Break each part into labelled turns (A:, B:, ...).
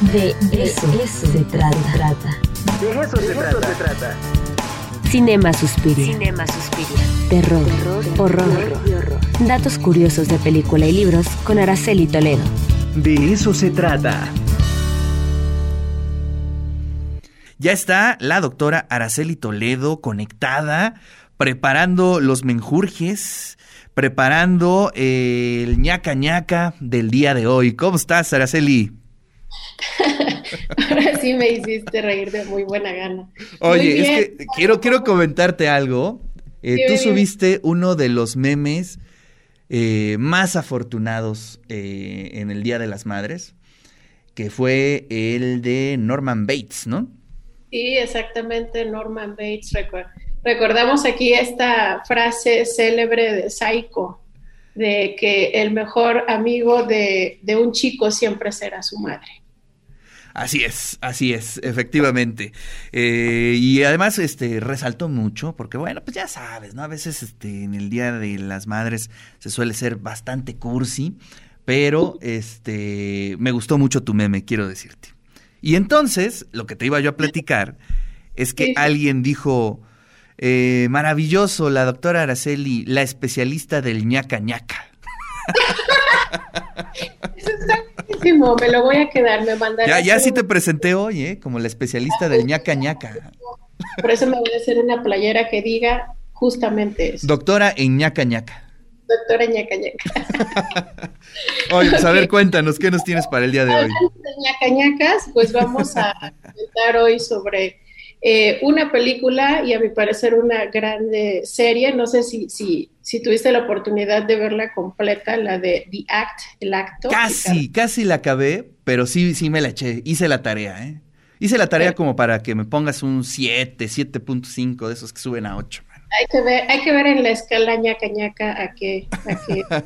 A: De eso, se trata.
B: De eso, se, trata.
A: Cinema Suspiria.
C: Cinema Suspiria.
A: Terror, horror, Datos curiosos de película y libros con Araceli Toledo.
B: De eso se trata.
D: Ya está la doctora Araceli Toledo conectada, preparando los menjurjes, preparando el ñaca ñaca del día de hoy. ¿Cómo estás, Araceli?
E: Ahora sí me hiciste reír de muy buena gana.
D: Oye, es que quiero, quiero comentarte algo. Eh, tú subiste uno de los memes eh, más afortunados eh, en el Día de las Madres, que fue el de Norman Bates, ¿no?
E: Sí, exactamente, Norman Bates. recordamos aquí esta frase célebre de Psycho, de que el mejor amigo de un chico siempre será su madre.
D: Así es, así es, efectivamente. Eh, y además, este, resaltó mucho, porque bueno, pues ya sabes, ¿no? A veces, este, en el Día de las Madres se suele ser bastante cursi, pero, este, me gustó mucho tu meme, quiero decirte. Y entonces, lo que te iba yo a platicar es que alguien dijo, eh, maravilloso, la doctora Araceli, la especialista del ñaca ñaca.
E: me lo voy a quedar, me mandaron.
D: Ya, ya sí te presenté hoy, ¿eh? Como la especialista del ñaca ñaca.
E: Por eso me voy a hacer una playera que diga justamente eso.
D: Doctora en ñaca ñaca.
E: Doctora ñaca ñaca.
D: Oye, pues a ver, cuéntanos, ¿qué nos tienes para el día de hoy?
E: ñaca ñacas, pues vamos a comentar hoy sobre eh, una película y a mi parecer una grande serie. No sé si, si, si tuviste la oportunidad de verla completa, la de The Act, el acto.
D: Casi, casi la acabé, pero sí, sí me la eché. Hice la tarea, ¿eh? Hice la tarea como para que me pongas un 7, 7.5 de esos que suben a 8.
E: Hay que ver, hay que ver en la escala ñaca ñaca a qué, a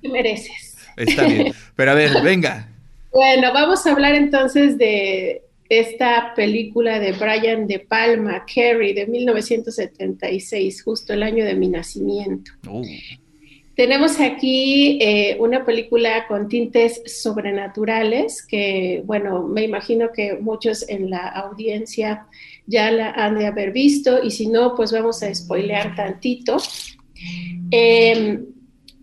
E: qué mereces.
D: Está bien. Pero a ver, venga.
E: Bueno, vamos a hablar entonces de esta película de Brian De Palma, Carrie, de 1976, justo el año de mi nacimiento. Oh. Tenemos aquí eh, una película con tintes sobrenaturales que, bueno, me imagino que muchos en la audiencia ya la han de haber visto y si no, pues vamos a spoilear tantito. Em,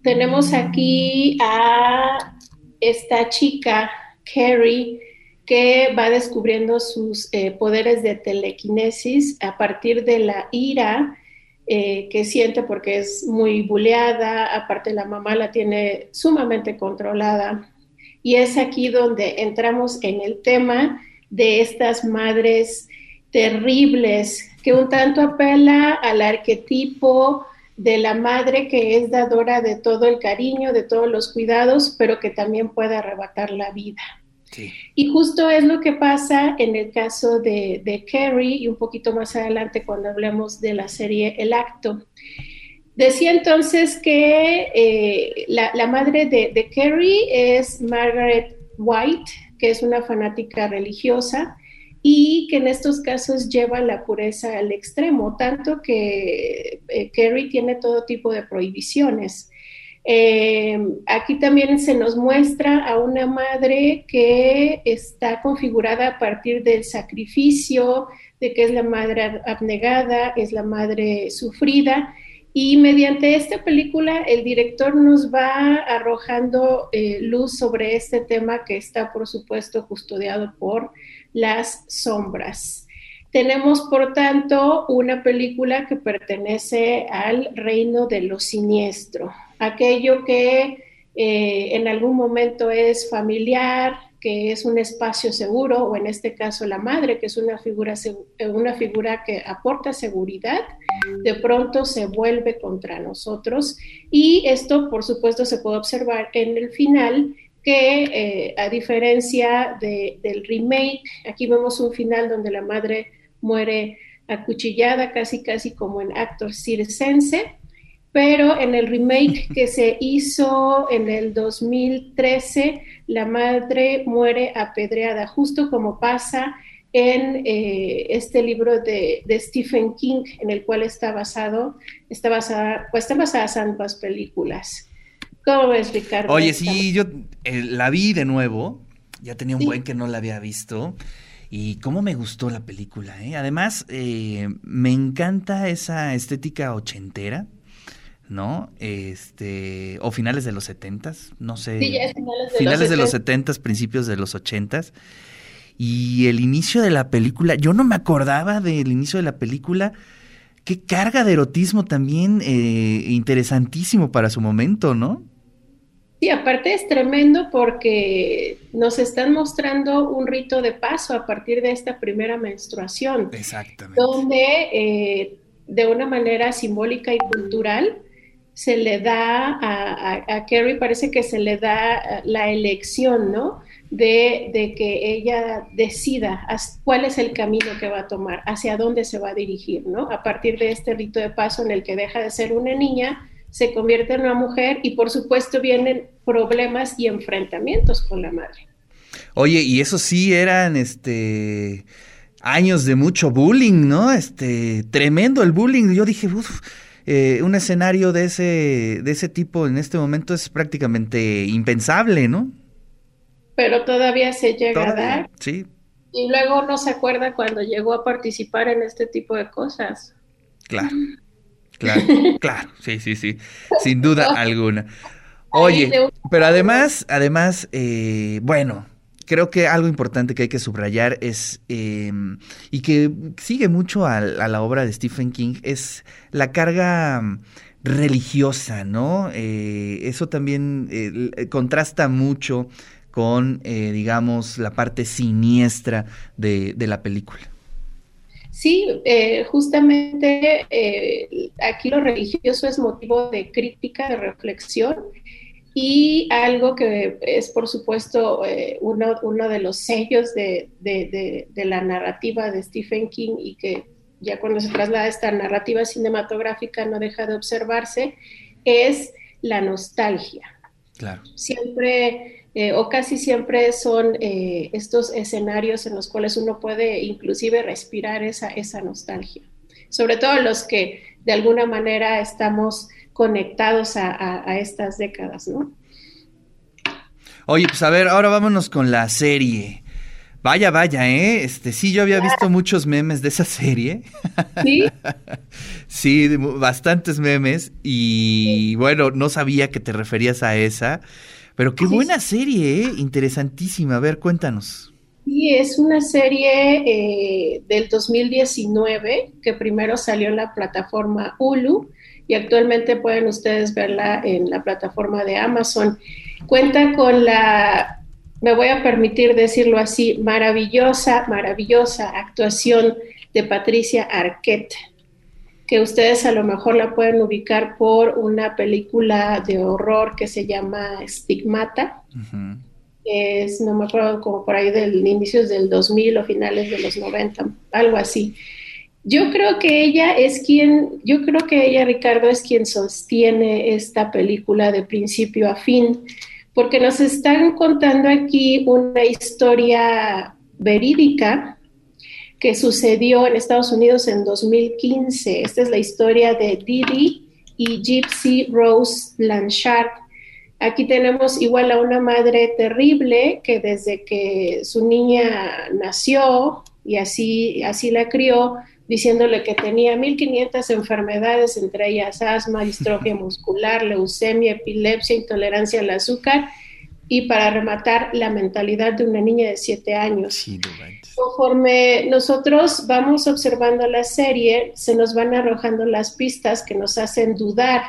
E: tenemos aquí a esta chica, Carrie, que va descubriendo sus eh, poderes de telequinesis a partir de la ira eh, que siente porque es muy buleada, aparte la mamá la tiene sumamente controlada. Y es aquí donde entramos en el tema de estas madres terribles, que un tanto apela al arquetipo de la madre que es dadora de todo el cariño, de todos los cuidados, pero que también puede arrebatar la vida. Y justo es lo que pasa en el caso de, de, Carrie y un poquito más adelante cuando hablemos de la serie El Acto. Decía entonces que eh, la, madre de, de, Carrie es Margaret White, que es una fanática religiosa y que en estos casos lleva la pureza al extremo, tanto que eh, Carrie tiene todo tipo de prohibiciones. Eh, aquí también se nos muestra a una madre que está configurada a partir del sacrificio, de que es la madre abnegada, es la madre sufrida. Y mediante esta película el director nos va arrojando eh, luz sobre este tema que está, por supuesto, custodiado por las sombras. Tenemos, por tanto, una película que pertenece al reino de lo siniestro, aquello que eh, en algún momento es familiar, que es un espacio seguro, o en este caso la madre, que es una figura, una figura que aporta seguridad, de pronto se vuelve contra nosotros. Y esto, por supuesto, se puede observar en el final, que eh, a diferencia del remake, aquí vemos un final donde la madre muere acuchillada, casi casi como en actor circense, pero en el remake que se hizo en el 2013, la madre muere apedreada, justo como pasa en eh, este libro de, Stephen King, en el cual está basado, está basada, pues están basadas ambas películas. ¿Cómo ves, Ricardo?
D: Oye, sí, yo eh, la vi de nuevo Ya tenía un buen que no la había visto. Y cómo me gustó la película, ¿eh? Además, me encanta esa estética ochentera, ¿no? Este, o finales de los setentas, no sé.
E: Sí, ya es finales de
D: finales
E: los
D: de los
E: 70.
D: setentas, principios de los ochentas. Y el inicio de la película, yo no me acordaba del inicio de la película. Qué carga de erotismo también eh, interesantísimo para su momento, ¿no?
E: Sí, aparte es tremendo porque nos están mostrando un rito de paso a partir de esta primera menstruación,
D: Exactamente.
E: donde eh, de una manera simbólica y cultural se le da a, a, Carrie, parece que se le da eh, la elección, ¿no? De, de que ella decida cuál es el camino que va a tomar, hacia dónde se va a dirigir, ¿no? A partir de este rito de paso en el que deja de ser una niña, se convierte en una mujer y por supuesto vienen problemas y enfrentamientos con la madre.
D: Oye, y eso sí eran este años de mucho bullying, ¿no? Este, tremendo el bullying. Yo dije, uff, eh, un escenario de ese, de ese tipo en este momento es prácticamente impensable, ¿no?
E: Pero todavía se llega a dar
D: sí,
E: y luego no se acuerda cuando llegó a participar en este tipo de cosas.
D: claro. Claro, claro, sí, sí, sí, sin duda alguna. Oye, pero además, además, eh, bueno, creo que algo importante que hay que subrayar es, eh, y que sigue mucho a, la obra de Stephen King, es la carga mm, religiosa, ¿no? Eh, eso también eh, contrasta mucho con, eh, digamos, la parte siniestra de, la película.
E: Sí, justamente aquí lo religioso es motivo de crítica, de reflexión y algo que es, por supuesto, eh, uno, uno de los sellos de, de- de- de la narrativa de Stephen King y que ya cuando se traslada esta narrativa cinematográfica no deja de observarse, es la nostalgia
D: Claro.
E: siempre eh, o casi siempre son eh, estos escenarios en los cuales uno puede inclusive respirar esa, esa nostalgia. Sobre todo los que de alguna manera estamos conectados a, a- a estas décadas, ¿no?
D: Oye, pues a ver, ahora vámonos con la serie. Vaya, vaya, ¿eh? Este, sí, yo había visto muchos memes de esa serie.
E: Sí,
D: Sí, bastantes memes. Y bueno, no sabía que te referías a esa. Pero qué
E: Sí.
D: buena serie, ¿eh? Interesantísima. A ver, cuéntanos.
E: Sí, es una serie eh, del 2019 que primero salió en la plataforma Hulu y actualmente pueden ustedes verla en la plataforma de Amazon. Cuenta con la, me voy a permitir decirlo así, maravillosa, maravillosa actuación de Patricia Arquette, que ustedes a lo mejor la pueden ubicar por una película de horror que se llama Stigmata es, no me acuerdo, como por ahí del inicios del 2000 o finales de los 90, algo así. Yo creo que ella es quien, yo creo que ella, Ricardo, es quien sostiene esta película de principio a fin, porque nos están contando aquí una historia verídica que sucedió en Estados Unidos en 2015. Esta es la historia de Didi y Gypsy Rose Blanchard. Aquí tenemos igual a una madre terrible que desde que su niña nació y así, así la crió, diciéndole que tenía 1500 enfermedades, entre ellas asma, distrofia muscular, leucemia, epilepsia, intolerancia al azúcar y para rematar la mentalidad de una niña de 7 años.
D: Sí.
E: Conforme nosotros vamos observando la serie, se nos van arrojando las pistas que nos hacen dudar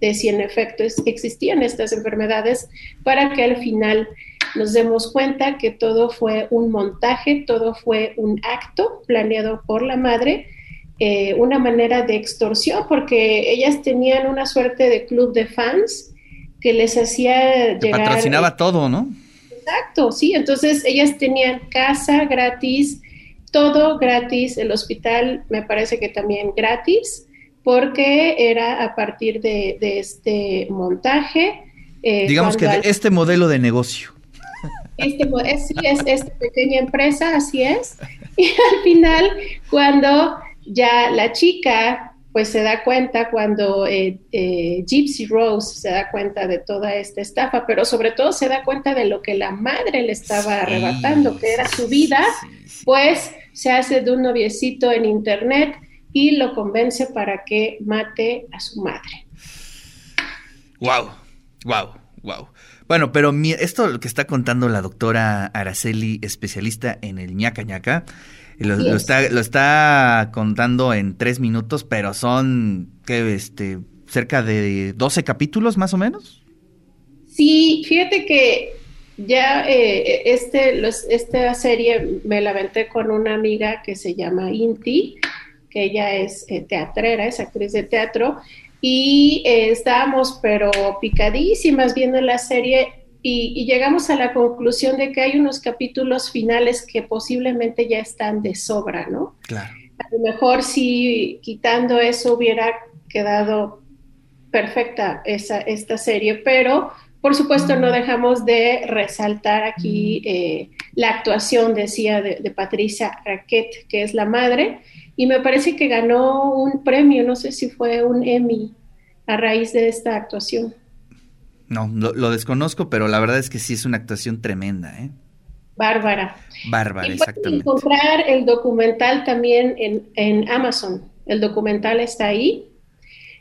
E: de si en efecto existían estas enfermedades para que al final nos demos cuenta que todo fue un montaje, todo fue un acto planeado por la madre, eh, una manera de extorsión, porque ellas tenían una suerte de club de fans que les hacía
D: Te
E: llegar...
D: patrocinaba todo, ¿no?
E: Exacto, sí, entonces ellas tenían casa gratis, todo gratis, el hospital me parece que también gratis, porque era a partir de, de este montaje. eh,
D: Digamos que de este modelo de negocio.
E: Este, es, sí, es esta pequeña empresa, así es. Y al final, cuando ya la chica pues se da cuenta cuando eh, eh, Gypsy Rose se da cuenta de toda esta estafa, pero sobre todo se da cuenta de lo que la madre le estaba arrebatando, que era su vida, pues se hace de un noviecito en internet y lo convence para que mate a su madre.
D: Wow, wow, wow. Bueno, pero esto lo que está contando la doctora Araceli, especialista en el ñaca ñaca, lo, lo, está, lo está contando en tres minutos, pero son ¿qué, este, cerca de 12 capítulos más o menos.
E: Sí, fíjate que ya eh, este, esta serie me la aventé con una amiga que se llama Inti, que ella es eh, teatrera, es actriz de teatro, y eh, estábamos pero picadísimas viendo la serie y, llegamos a la conclusión de que hay unos capítulos finales que posiblemente ya están de sobra, ¿no?
D: Claro.
E: A lo mejor si quitando eso hubiera quedado perfecta esa, esta serie, pero por supuesto no dejamos de resaltar aquí eh, la actuación, decía, de, de Patricia Raquet, que es la madre, y me parece que ganó un premio, no sé si fue un Emmy a raíz de esta actuación.
D: No, lo, desconozco, pero la verdad es que sí es una actuación tremenda, ¿eh?
E: Bárbara.
D: Bárbara, exactamente.
E: encontrar el documental también en, Amazon. El documental está ahí.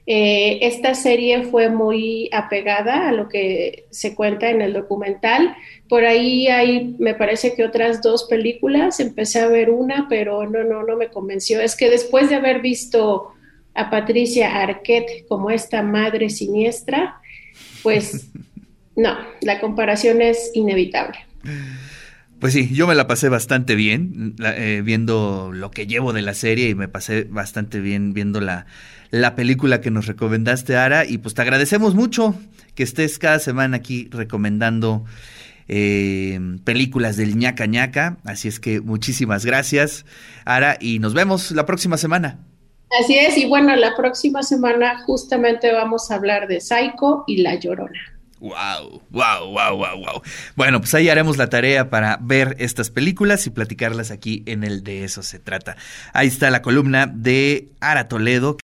E: Eh, esta serie fue muy apegada a lo que se cuenta en el documental. Por ahí hay, me parece que otras dos películas. Empecé a ver una, pero no, no, no me convenció. Es que después de haber visto a Patricia Arquette como esta madre siniestra, pues no, la comparación es inevitable.
D: Pues sí, yo me la pasé bastante bien eh, viendo lo que llevo de la serie y me pasé bastante bien viendo la, la película que nos recomendaste, Ara, y pues te agradecemos mucho que estés cada semana aquí recomendando eh, películas del ñaca ñaca, así es que muchísimas gracias, Ara, y nos vemos la próxima semana.
E: Así es, y bueno, la próxima semana justamente vamos a hablar de Psycho y La Llorona.
D: Wow, wow, wow, wow, wow. Bueno, pues ahí haremos la tarea para ver estas películas y platicarlas aquí en el de eso se trata. Ahí está la columna de Ara Toledo.